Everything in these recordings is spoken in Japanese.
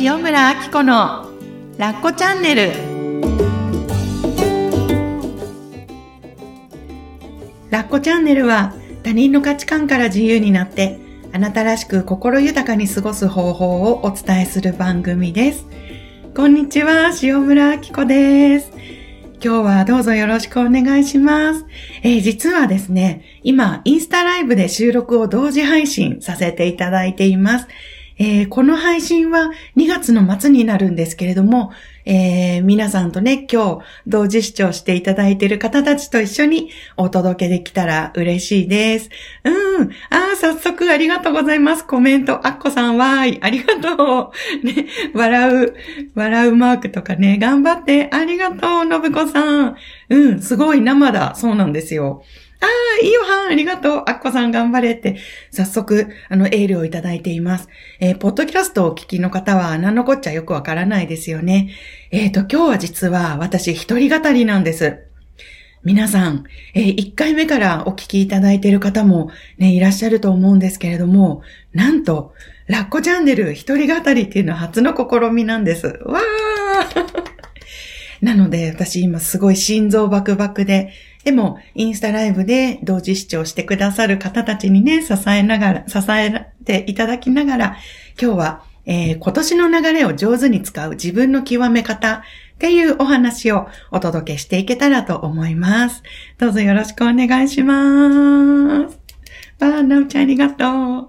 塩村あき子のラッコチャンネルラッコチャンネルは他人の価値観から自由になってあなたらしく心豊かに過ごす方法をお伝えする番組ですこんにちは塩村あき子です今日はどうぞよろしくお願いします。えー、実はですね、今、インスタライブで収録を同時配信させていただいています。えー、この配信は2月の末になるんですけれども、えー、皆さんとね、今日同時視聴していただいている方たちと一緒にお届けできたら嬉しいです。うん。あ、早速ありがとうございます。コメント。あっこさんわーい。ありがとう。ね、笑う、笑うマークとかね、頑張って。ありがとう、のぶこさん。うん、すごい生だ。そうなんですよ。ああ、いいよはん、ありがとう。あっこさん頑張れって、早速、あの、エールをいただいています。えー、ポッドキャストをお聞きの方は、何のこっちゃよくわからないですよね。えっ、ー、と、今日は実は、私、一人語りなんです。皆さん、えー、1回目からお聞きいただいている方もね、いらっしゃると思うんですけれども、なんと、ラッコチャンネル一人語りっていうのは初の試みなんです。わー なので、私今すごい心臓バクバクで、でも、インスタライブで同時視聴してくださる方たちにね、支えながら、支えていただきながら、今日は、えー、今年の流れを上手に使う自分の極め方っていうお話をお届けしていけたらと思います。どうぞよろしくお願いします。わー、なおちゃんありがとう。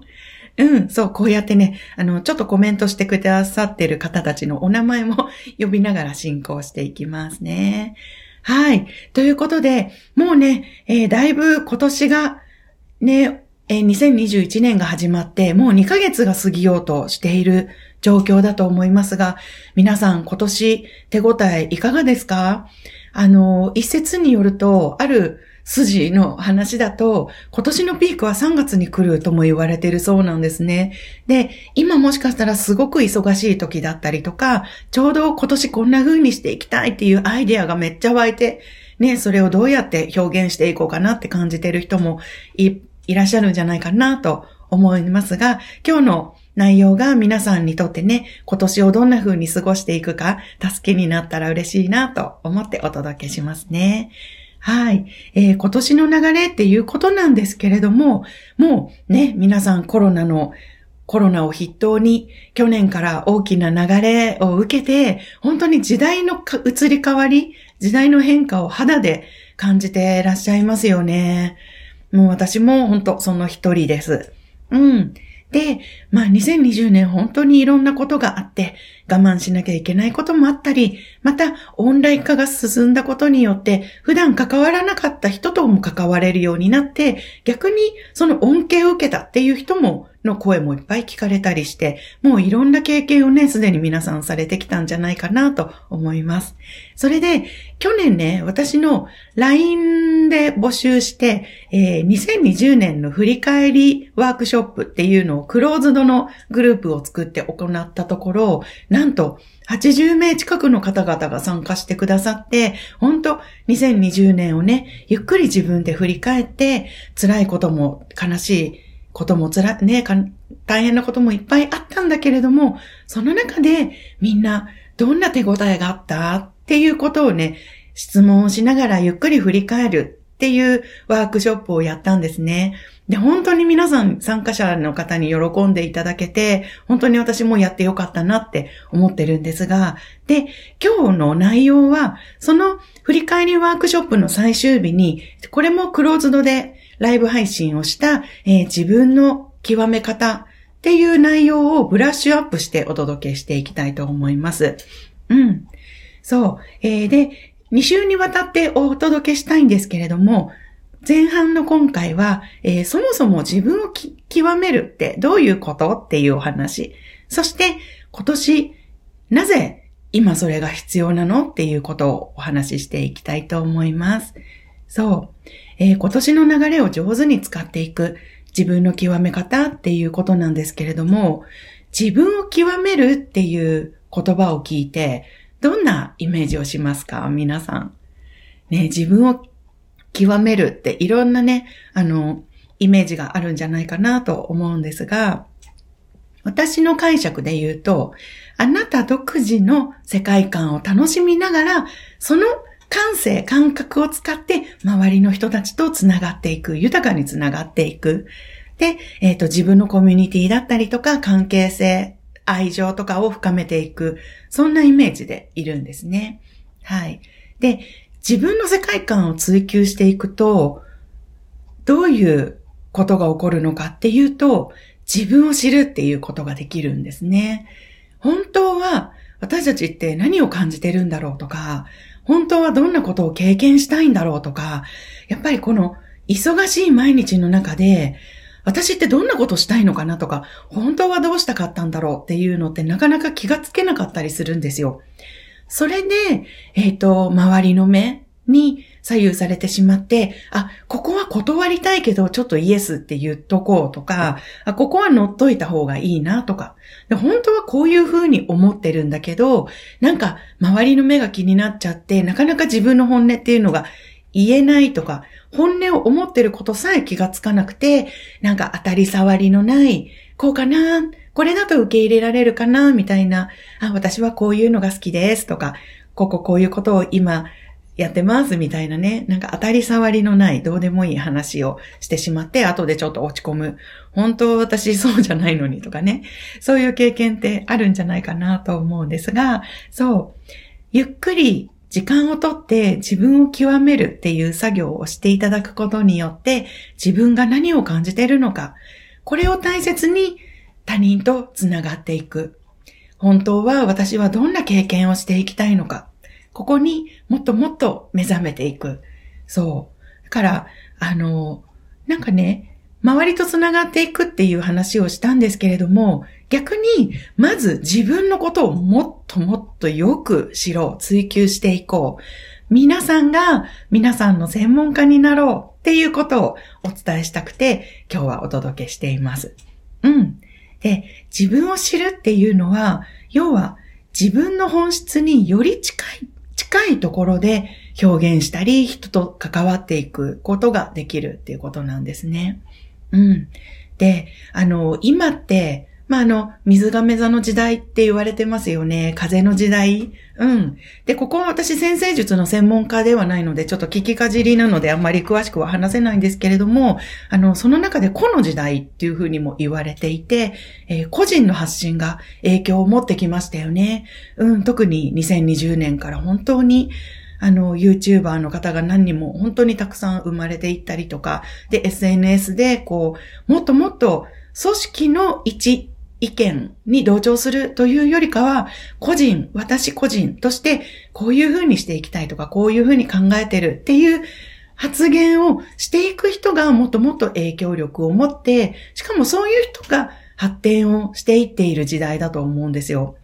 うん、そう、こうやってね、あの、ちょっとコメントしてくださってる方たちのお名前も 呼びながら進行していきますね。はい。ということで、もうね、えー、だいぶ今年が、ね、えー、2021年が始まって、もう2ヶ月が過ぎようとしている状況だと思いますが、皆さん今年手応えいかがですか？あの、一説によると、ある筋の話だと、今年のピークは3月に来るとも言われているそうなんですね。で、今もしかしたらすごく忙しい時だったりとか、ちょうど今年こんな風にしていきたいっていうアイデアがめっちゃ湧いて、ね、それをどうやって表現していこうかなって感じている人もいいらっしゃるんじゃないかなと思いますが、今日の内容が皆さんにとってね、今年をどんな風に過ごしていくか、助けになったら嬉しいなと思ってお届けしますね。はい。えー、今年の流れっていうことなんですけれども、もうね、皆さんコロナのコロナを筆頭に去年から大きな流れを受けて、本当に時代の移り変わり、時代の変化を肌で感じていらっしゃいますよね。もう私も本当その一人です。うん。で、まあ2020年本当にいろんなことがあって、我慢しなきゃいけないこともあったり、またオンライン化が進んだことによって、普段関わらなかった人とも関われるようになって、逆にその恩恵を受けたっていう人もの声もいっぱい聞かれたりして、もういろんな経験をね、すでに皆さんされてきたんじゃないかなと思います。それで、去年ね、私の LINE で募集して、えー、2020年の振り返りワークショップっていうのをクローズドのグループを作って行ったところ、なんと80名近くの方々が参加してくださって、本当2020年をね、ゆっくり自分で振り返って、辛いことも悲しいこともつら、ね、大変なこともいっぱいあったんだけれども、その中でみんなどんな手応えがあったっていうことをね、質問をしながらゆっくり振り返るっていうワークショップをやったんですね。で、本当に皆さん参加者の方に喜んでいただけて、本当に私もやってよかったなって思ってるんですが、で、今日の内容は、その振り返りワークショップの最終日に、これもクローズドでライブ配信をした、えー、自分の極め方っていう内容をブラッシュアップしてお届けしていきたいと思います。うん。そう。えー、で、2週にわたってお届けしたいんですけれども、前半の今回は、えー、そもそも自分を極めるってどういうことっていうお話。そして今年なぜ今それが必要なのっていうことをお話ししていきたいと思います。そう。えー、今年の流れを上手に使っていく自分の極め方っていうことなんですけれども、自分を極めるっていう言葉を聞いて、どんなイメージをしますか？皆さん。ね、自分を極めるっていろんなね、あの、イメージがあるんじゃないかなと思うんですが、私の解釈で言うと、あなた独自の世界観を楽しみながら、その感性、感覚を使って周りの人たちと繋がっていく、豊かに繋がっていく。で、えっ、ー、と、自分のコミュニティだったりとか、関係性、愛情とかを深めていく、そんなイメージでいるんですね。はい。で、自分の世界観を追求していくと、どういうことが起こるのかっていうと、自分を知るっていうことができるんですね。本当は私たちって何を感じてるんだろうとか、本当はどんなことを経験したいんだろうとか、やっぱりこの忙しい毎日の中で、私ってどんなことしたいのかなとか、本当はどうしたかったんだろうっていうのってなかなか気がつけなかったりするんですよ。それで、えっ、ー、と、周りの目に左右されてしまって、あ、ここは断りたいけど、ちょっとイエスって言っとこうとか、あ、ここは乗っといた方がいいなとか。で、本当はこういう風に思ってるんだけど、なんか周りの目が気になっちゃって、なかなか自分の本音っていうのが言えないとか、本音を思ってることさえ気がつかなくて、なんか当たり障りのない、こうかな、これだと受け入れられるかな、みたいな、あ、私はこういうのが好きですとか、こここういうことを今やってますみたいなね、なんか当たり障りのないどうでもいい話をしてしまって、後でちょっと落ち込む。本当私そうじゃないのにとかね。そういう経験ってあるんじゃないかなと思うんですが、そう。ゆっくり時間をとって自分を極めるっていう作業をしていただくことによって自分が何を感じているのか、これを大切に他人とつながっていく。本当は私はどんな経験をしていきたいのか。ここにもっともっと目覚めていく。そう。だから、あの、なんかね、周りと繋がっていくっていう話をしたんですけれども、逆に、まず自分のことをもっともっとよく知ろう、追求していこう。皆さんが皆さんの専門家になろうっていうことをお伝えしたくて、今日はお届けしています。うん。で、自分を知るっていうのは、要は自分の本質により近い近いところで表現したり、人と関わっていくことができるっていうことなんですね。うん。で、あの、今って、まあ、あの、水亀座の時代って言われてますよね。風の時代。うん。で、ここは私先生術の専門家ではないので、ちょっと聞きかじりなのであんまり詳しくは話せないんですけれども、あの、その中で個の時代っていうふうにも言われていて、えー、個人の発信が影響を持ってきましたよね。うん、特に2020年から本当に、あの、YouTuber の方が何人も本当にたくさん生まれていったりとか、で、SNS で、こう、もっともっと組織の一意見に同調するというよりかは、個人、私個人として、こういうふうにしていきたいとか、こういうふうに考えてるっていう発言をしていく人がもっともっと影響力を持って、しかもそういう人が発展をしていっている時代だと思うんですよ。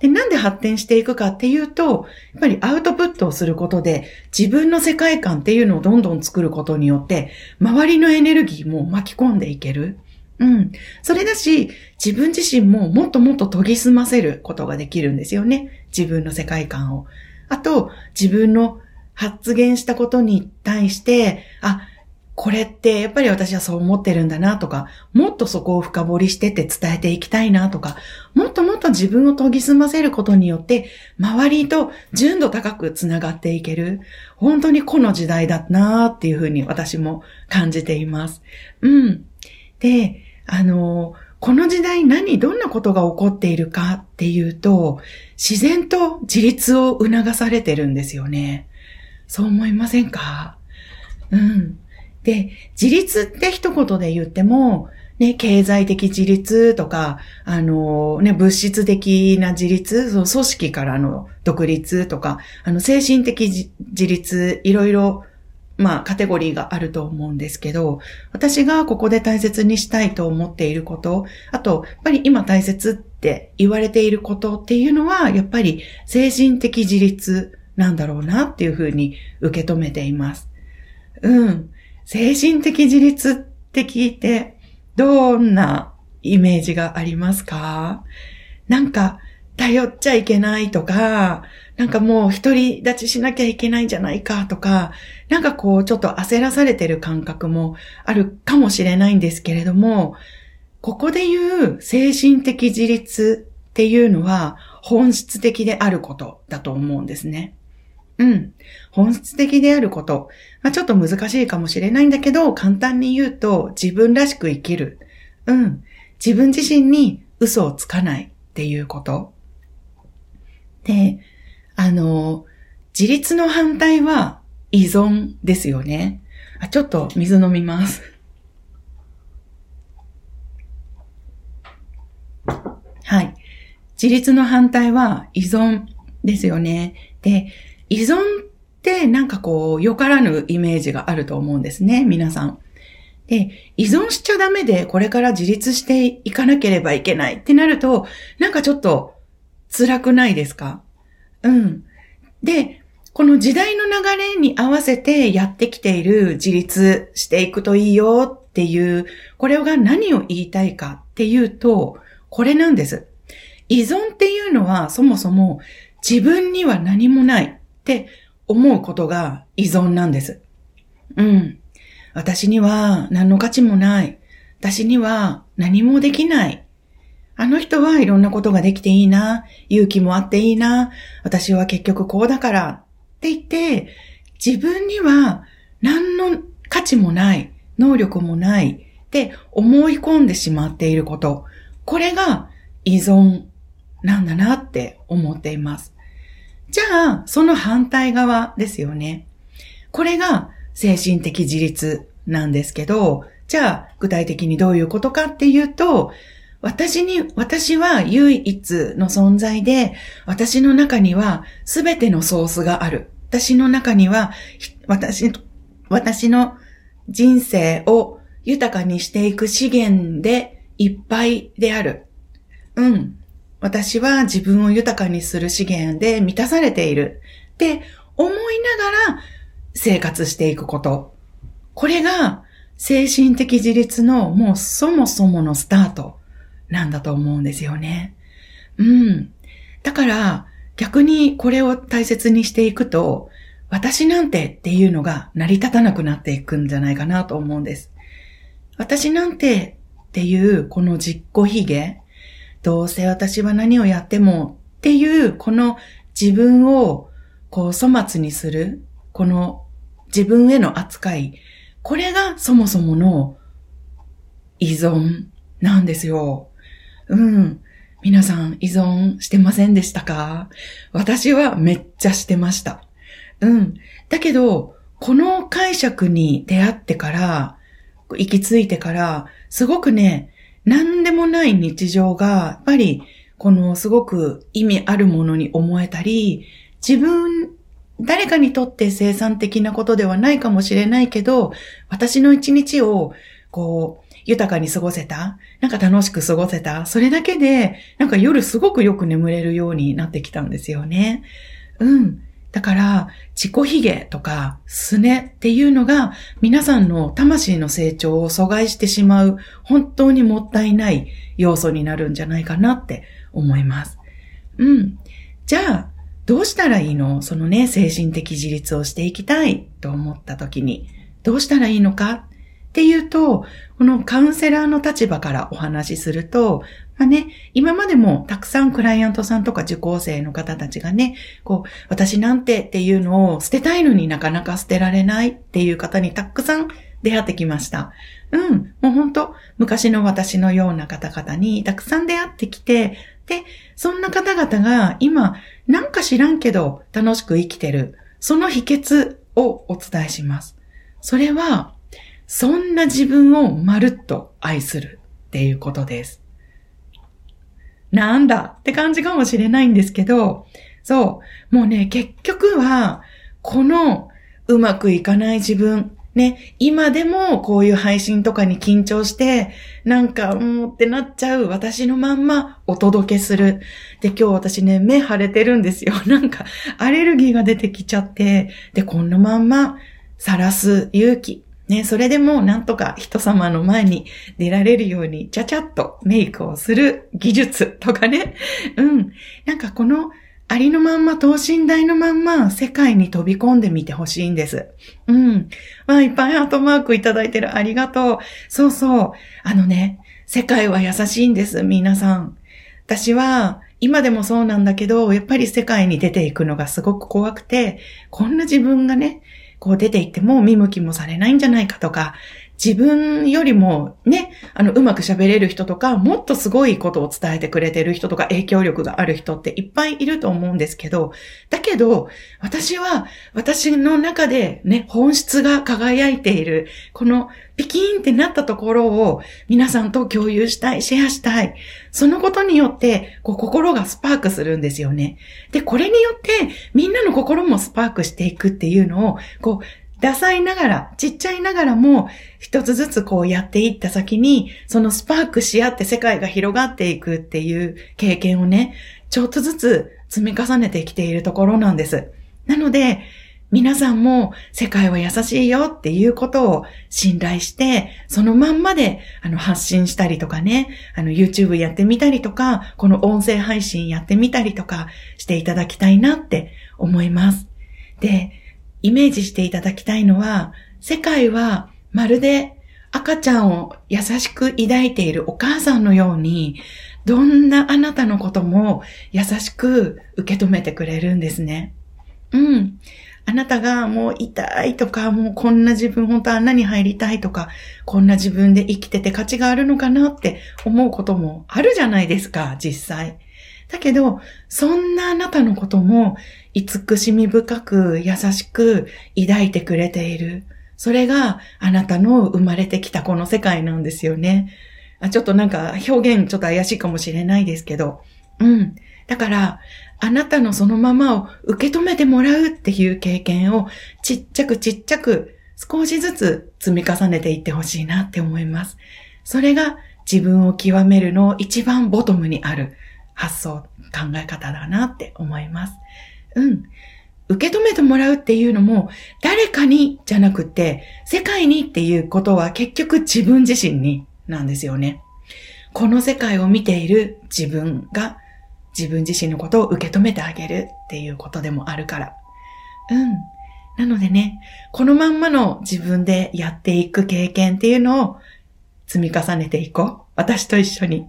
で、なんで発展していくかっていうと、やっぱりアウトプットをすることで、自分の世界観っていうのをどんどん作ることによって、周りのエネルギーも巻き込んでいける。うん。それだし、自分自身ももっともっと研ぎ澄ませることができるんですよね。自分の世界観を。あと、自分の発言したことに対して、あ、これってやっぱり私はそう思ってるんだなとか、もっとそこを深掘りしてって伝えていきたいなとか、もっともっと自分を研ぎ澄ませることによって、周りと純度高くつながっていける。本当にこの時代だなっていうふうに私も感じています。うん。で、あの、この時代何、どんなことが起こっているかっていうと、自然と自立を促されてるんですよね。そう思いませんか？うん。で、自立って一言で言っても、ね、経済的自立とか、あの、ね、物質的な自立、その組織からの独立とか、あの、精神的自立、いろいろまあ、カテゴリーがあると思うんですけど、私がここで大切にしたいと思っていること、あと、やっぱり今大切って言われていることっていうのは、やっぱり精神的自立なんだろうなっていうふうに受け止めています。うん。精神的自立って聞いて、どんなイメージがありますか？なんか、頼っちゃいけないとか、なんかもう一人立ちしなきゃいけないんじゃないかとか、なんかこうちょっと焦らされてる感覚もあるかもしれないんですけれども、ここで言う精神的自立っていうのは本質的であることだと思うんですね。うん。本質的であること。まあ、ちょっと難しいかもしれないんだけど、簡単に言うと自分らしく生きる。うん。自分自身に嘘をつかないっていうこと。で、あの、自立の反対は依存ですよね。あ、ちょっと水飲みます。はい。自立の反対は依存ですよね。で、依存ってなんかこう、よからぬイメージがあると思うんですね、皆さん。で、依存しちゃダメでこれから自立していかなければいけないってなると、なんかちょっと辛くないですか？うん。で、この時代の流れに合わせてやってきている自立していくといいよっていう、これが何を言いたいかっていうと、これなんです。依存っていうのはそもそも自分には何もないって思うことが依存なんです。うん。私には何の価値もない。私には何もできない。あの人はいろんなことができていいな。勇気もあっていいな。私は結局こうだからって言って、自分には何の価値もない、能力もないって思い込んでしまっていること。これが依存なんだなって思っています。じゃあ、その反対側ですよね。これが精神的自立なんですけど、じゃあ、具体的にどういうことかっていうと、私に、私は唯一の存在で、私の中には全てのソースがある。私の中には、私、私の人生を豊かにしていく資源でいっぱいである。うん。私は自分を豊かにする資源で満たされているって思いながら生活していくこと。これが精神的自立のもうそもそものスタートなんだと思うんですよね。うん。だから逆にこれを大切にしていくと私なんてっていうのが成り立たなくなっていくんじゃないかなと思うんです。私なんてっていうこの実行卑下、どうせ私は何をやってもっていう、この自分をこう粗末にする、この自分への扱い、これがそもそもの依存なんですよ。うん。皆さん依存してませんでしたか？私はめっちゃしてました。うん。だけど、この解釈に出会ってから、行き着いてから、すごくね、何でもない日常が、やっぱり、このすごく意味あるものに思えたり、自分、誰かにとって生産的なことではないかもしれないけど、私の一日を、こう、豊かに過ごせた？なんか楽しく過ごせた？それだけで、なんか夜すごくよく眠れるようになってきたんですよね。うん。だから、自己卑下とか、すねっていうのが、皆さんの魂の成長を阻害してしまう、本当にもったいない要素になるんじゃないかなって思います。うん。じゃあ、どうしたらいいの？そのね、精神的自立をしていきたいと思った時に、どうしたらいいのか？っていうと、このカウンセラーの立場からお話しすると、まあね、今までもたくさんクライアントさんとか受講生の方たちがね、こう、私なんてっていうのを捨てたいのになかなか捨てられないっていう方にたくさん出会ってきました。うん、もうほんと、昔の私のような方々にたくさん出会ってきて、で、そんな方々が今、なんか知らんけど楽しく生きてる、その秘訣をお伝えします。それは、そんな自分をまるっと愛するっていうことです。なんだって感じかもしれないんですけど、そう、もうね、結局は、このうまくいかない自分、ね、今でもこういう配信とかに緊張して、なんか、うんってなっちゃう私のまんまお届けする。で、今日私ね、目腫れてるんですよ。なんか、アレルギーが出てきちゃって、で、こんなまんま、さらす勇気。ね、それでもなんとか人様の前に出られるようにちゃちゃっとメイクをする技術とかね。うん。なんかこのありのまんま等身大のまんま世界に飛び込んでみてほしいんです。うん。まあ、いっぱいハートマークいただいてる。ありがとう。そうそう。あのね、世界は優しいんです、皆さん。私は、今でもそうなんだけど、やっぱり世界に出ていくのがすごく怖くて、こんな自分がね、こう出て行っても見向きもされないんじゃないかとか、自分よりもね、あの、うまく喋れる人とか、もっとすごいことを伝えてくれてる人とか、影響力がある人っていっぱいいると思うんですけど、だけど、私は、私の中でね、本質が輝いている、このピキーンってなったところを皆さんと共有したい、シェアしたい。そのことによって、こう、心がスパークするんですよね。で、これによって、みんなの心もスパークしていくっていうのを、こう、ダサいながら、ちっちゃいながらも、一つずつこうやっていった先に、そのスパークし合って世界が広がっていくっていう経験をね、ちょっとずつ積み重ねてきているところなんです。なので、皆さんも世界は優しいよっていうことを信頼して、そのまんまであの発信したりとかね、あの YouTube やってみたりとか、この音声配信やってみたりとかしていただきたいなって思います。で、イメージしていただきたいのは、世界はまるで赤ちゃんを優しく抱いているお母さんのように、どんなあなたのことも優しく受け止めてくれるんですね。うん。あなたがもう痛いとか、もうこんな自分本当は穴に入りたいとか、こんな自分で生きてて価値があるのかなって思うこともあるじゃないですか、実際。だけど、そんなあなたのことも慈しみ深く優しく抱いてくれている。それがあなたの生まれてきたこの世界なんですよね。あちょっとなんか表現ちょっと怪しいかもしれないですけど。うん。だから、あなたのそのままを受け止めてもらうっていう経験をちっちゃくちっちゃく少しずつ積み重ねていってほしいなって思います。それが自分を極めるの一番ボトムにある発想、考え方だなって思います。うん。受け止めてもらうっていうのも、誰かにじゃなくて、世界にっていうことは結局自分自身になんですよね。この世界を見ている自分が自分自身のことを受け止めてあげるっていうことでもあるから。うん。なのでね、このまんまの自分でやっていく経験っていうのを積み重ねていこう。私と一緒に。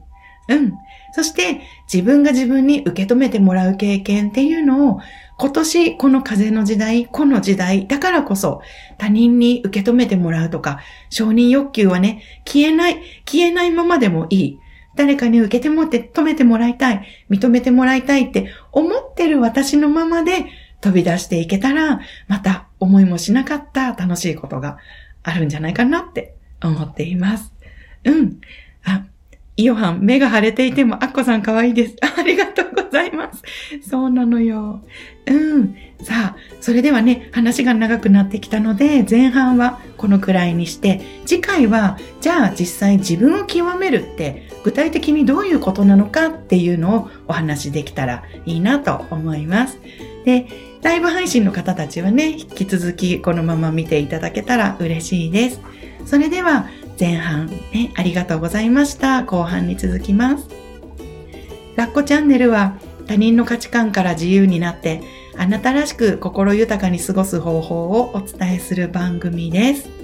うん。そして自分が自分に受け止めてもらう経験っていうのを今年この風の時代、この時代だからこそ他人に受け止めてもらうとか承認欲求はね、消えない、消えないままでもいい。誰かに受けてもって止めてもらいたい、認めてもらいたいって思ってる私のままで飛び出していけたら、また思いもしなかった楽しいことがあるんじゃないかなって思っています。うん。あ、イヨハン、目が腫れていても、アッコさん可愛いです。ありがとうございます。そうなのよ。うん。さあ、それではね、話が長くなってきたので、前半はこのくらいにして、次回は、じゃあ実際自分を極めるって、具体的にどういうことなのかっていうのをお話しできたらいいなと思います。で、ライブ配信の方たちはね、引き続きこのまま見ていただけたら嬉しいです。それでは、前半、ね、ありがとうございました。後半に続きます。ラッコチャンネルは他人の価値観から自由になってあなたらしく心豊かに過ごす方法をお伝えする番組です。